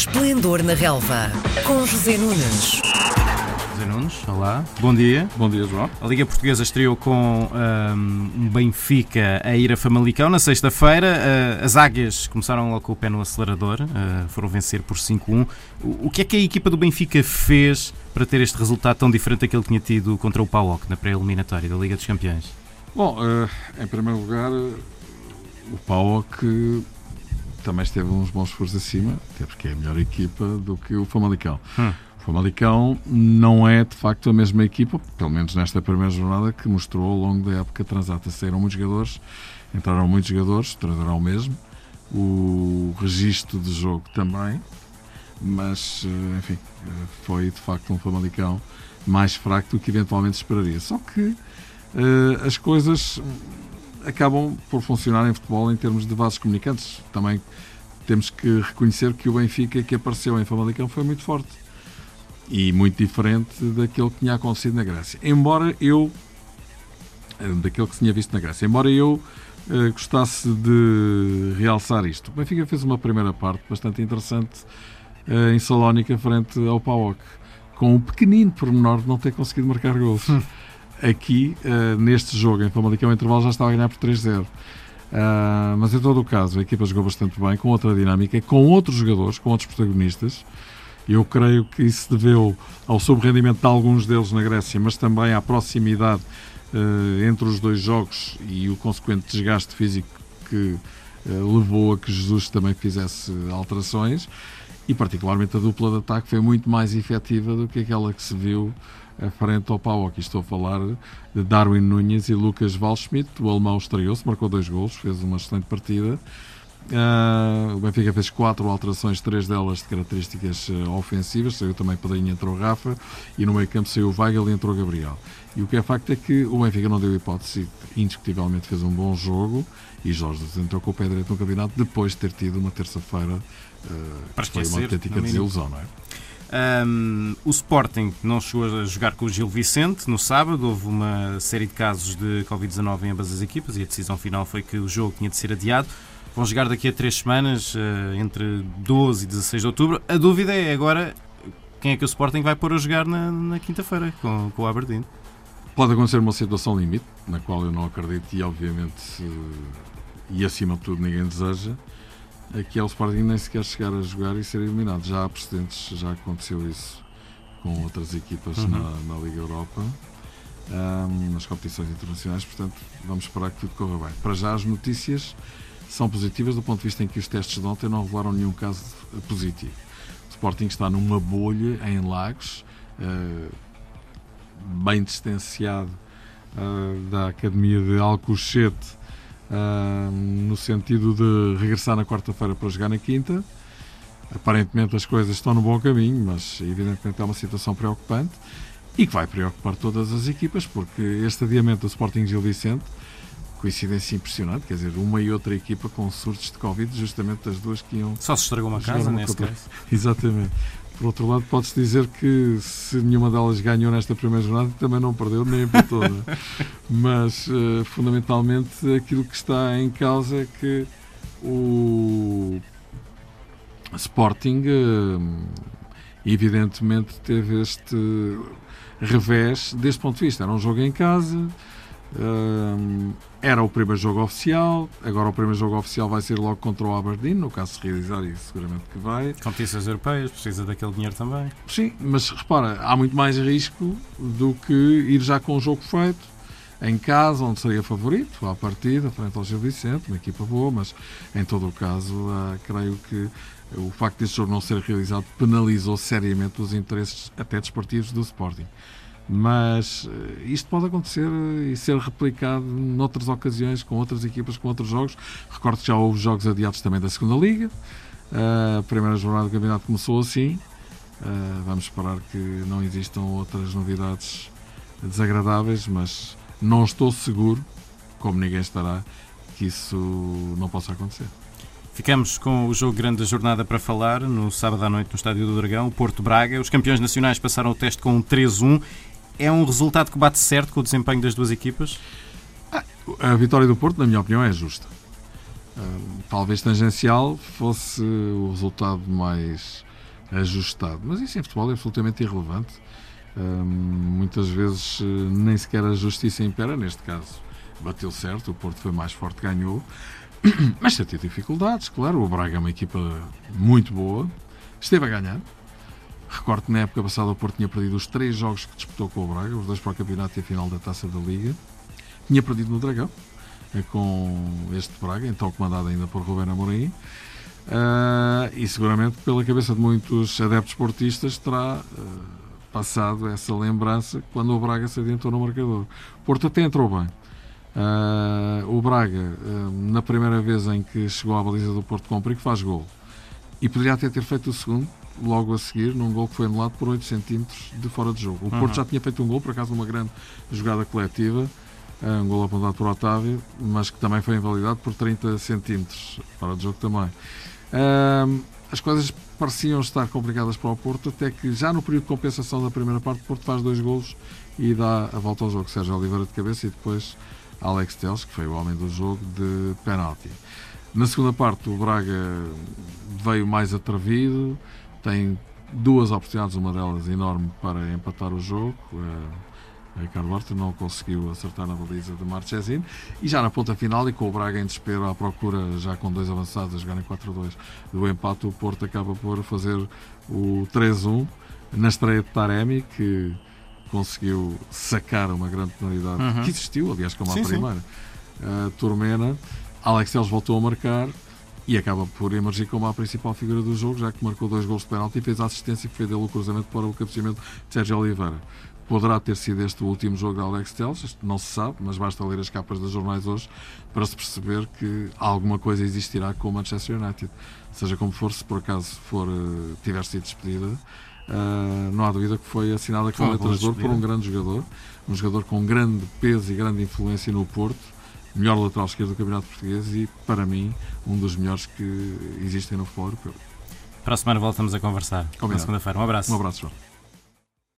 Esplendor na Relva, com José Nunes. José Nunes, olá, bom dia. Bom dia, João. A Liga Portuguesa estreou com um, Benfica a ir a Famalicão na sexta-feira. Uh, as águias começaram logo com o pé no acelerador, uh, foram vencer por 5-1. O, que é que a equipa do Benfica fez para ter este resultado tão diferente daquele que tinha tido contra o PAOK na pré-eliminatória da Liga dos Campeões? Bom, uh, em primeiro lugar, o PAOK também esteve uns bons furos acima, até porque é a melhor equipa do que o Famalicão. Hum. O Famalicão não é de facto a mesma equipa, pelo menos nesta primeira jornada, que mostrou ao longo da época transata. Saíram muitos jogadores, entraram muitos jogadores, treinador o mesmo, o registro de jogo também, mas enfim, foi de facto um Famalicão mais fraco do que eventualmente esperaria. Só que uh, as coisas acabam por funcionar em futebol em termos de vasos comunicantes. Também temos que reconhecer que o Benfica que apareceu em Famalicão foi muito forte e muito diferente daquele que tinha acontecido na Grécia. Embora eu eh, daquele que se tinha visto na Grécia. Embora eu uh, gostasse de realçar isto. O Benfica fez uma primeira parte bastante interessante uh, em Salónica frente ao PAOK, com um pequenino pormenor de não ter conseguido marcar gols. aqui, uh, neste jogo, em Famalicão, o intervalo já estava a ganhar por 3-0. Uh, eh, mas em todo o caso, a equipa jogou bastante bem, com outra dinâmica, com outros jogadores, com outros protagonistas. Eu creio que isso deveu ao sobrerendimento de alguns deles na Grécia, mas também à proximidade uh, entre os dois jogos e o consequente desgaste físico que levou a que Jesus também fizesse alterações. E, particularmente, a dupla de ataque foi muito mais efetiva do que aquela que se viu frente ao pau. Aqui estou a falar de Darwin Nunes e Lucas Waldschmidt. O alemão estreou-se, marcou dois gols, fez uma excelente partida. Uh, o Benfica fez quatro alterações, três delas de características uh, ofensivas. Saiu também Pedrinho, entrou Rafa e no meio campo saiu Weigel e entrou Gabriel. E o que é facto é que o Benfica não deu hipótese, indiscutivelmente fez um bom jogo e Jorge entrou com o pé direito no campeonato depois de ter tido uma terça-feira uh, foi uma autêntica desilusão, não é? Um, o Sporting não chegou a jogar com o Gil Vicente no sábado. Houve uma série de casos de Covid-19 em ambas as equipas e a decisão final foi que o jogo tinha de ser adiado. Vão jogar daqui a três semanas, uh, entre 12 e 16 de outubro. A dúvida é agora quem é que o Sporting vai pôr a jogar na, na quinta-feira com, com o Aberdeen. Pode acontecer uma situação limite, na qual eu não acredito e, obviamente, e acima de tudo, ninguém deseja aqui é o Sporting nem sequer chegar a jogar e ser eliminado. Já há precedentes, já aconteceu isso com outras equipas uhum. na, na, Liga Europa, um, nas competições internacionais, portanto vamos esperar que tudo corra bem. Para já as notícias são positivas do ponto de vista em que os testes de ontem não revelaram nenhum caso positivo. O Sporting está numa bolha em Lagos, uh, bem distanciado uh, da Academia de Alcochete, uh, no sentido de regressar na quarta-feira para jogar na quinta. Aparentemente as coisas estão no bom caminho, mas evidentemente é uma situação preocupante e que vai preocupar todas as equipas, porque este adiamento do Sporting Gil Vicente, coincidência impressionante, quer dizer, uma e outra equipa com surtos de Covid, justamente as duas que iam. Só se estragou uma casa, nesse caso. Exatamente. Por outro lado, pode-se dizer que se nenhuma delas ganhou nesta primeira jornada, também não perdeu nem empatou. É? Mas, uh, fundamentalmente, aquilo que está em causa é que o Sporting, uh, evidentemente, teve este revés deste ponto de vista. Era um jogo em casa, era o primeiro jogo oficial, agora o primeiro jogo oficial vai ser logo contra o Aberdeen, no caso se realizar isso, seguramente que vai. Competições europeias, precisa daquele dinheiro também. Sim, mas repara, há muito mais risco do que ir já com o jogo feito, em casa, onde seria favorito, à partida, frente ao Gil Vicente, uma equipa boa, mas em todo o caso, uh, creio que o facto deste jogo não ser realizado penalizou seriamente os interesses até desportivos do Sporting mas eh, isto pode acontecer e ser replicado noutras ocasiões, com outras equipas, com outros jogos. Recordo que já houve jogos adiados também da segunda Liga. Eh, a primeira jornada do campeonato começou assim. Eh, vamos esperar que não existam outras novidades desagradáveis, mas não estou seguro, como ninguém estará, que isso não possa acontecer. Ficamos com o jogo grande da jornada para falar no sábado à noite no Estádio do Dragão, Porto Braga. Os campeões nacionais passaram o teste com um 3-1 é um resultado que bate certo com o desempenho das duas equipas? A vitória do Porto, na minha opinião, é justa. talvez tangencial, fosse o resultado mais ajustado. Mas isso em futebol é absolutamente irrelevante. muitas vezes nem sequer a justiça impera, neste caso bateu certo, o Porto foi mais forte, ganhou. Mas já teve dificuldades, claro. O Braga é uma equipa muito boa, esteve a ganhar. Recordo que na época passada o Porto tinha perdido os três jogos que disputou com o Braga, os dois para o campeonato e a final da taça da Liga. Tinha perdido no Dragão, eh, com este Braga, então comandado ainda por Rubén Amorim. Uh, e seguramente pela cabeça de muitos adeptos esportistas terá uh, passado essa lembrança quando o Braga se adiantou no marcador. Porto até entrou bem. Uh, o Braga, na primeira vez em que chegou à baliza do Porto com faz gol. E poderia até ter feito o segundo, logo a seguir, num gol que foi anulado por 8 centímetros de fora de jogo. O Porto uhum. já tinha feito um gol, por acaso, numa grande jogada coletiva, um gol apontado por Otávio, mas que também foi invalidado por 30 centímetros fora de jogo também. Uh, as coisas pareciam estar complicadas para o Porto, até que já no período de compensação da primeira parte, o Porto faz dois golos e dá a volta ao jogo. Sérgio Oliveira de cabeça e depois Alex Teles, que foi o homem do jogo, de penalti. Na segunda parte, o Braga veio mais atrevido, tem duas oportunidades, uma delas enorme para empatar o jogo. Ricardo Horta não conseguiu acertar na baliza de Marchesini e já na ponta final e com o Braga em desespero à procura, já com dois avançados a jogarem 4-2 do empate, o Porto acaba por fazer o 3-1 na estreia de Taremi, que conseguiu sacar uma grande penalidade uhum. que existiu, aliás, como sim, a primeira. Uh, Turmena, Alex Teles voltou a marcar e acaba por emergir como a principal figura do jogo, já que marcou dois gols de penalti e fez a assistência que foi dele o cruzamento para o cabeceamento de Sérgio Oliveira. Poderá ter sido este o último jogo de Alex Telles, não se sabe, mas basta ler as capas dos jornais hoje para se perceber que alguma coisa existirá com o Manchester United. Seja como for, se por acaso for, uh, tiver sido despedida, uh, não há dúvida que foi aquela letra de por um grande jogador, um jogador com grande peso e grande influência no Porto, melhor lateral esquerdo do Campeonato Português e, para mim, um dos melhores que existem no futebol europeu. Para a semana voltamos a conversar. Combinado. Na segunda-feira. Um abraço. Um abraço, João.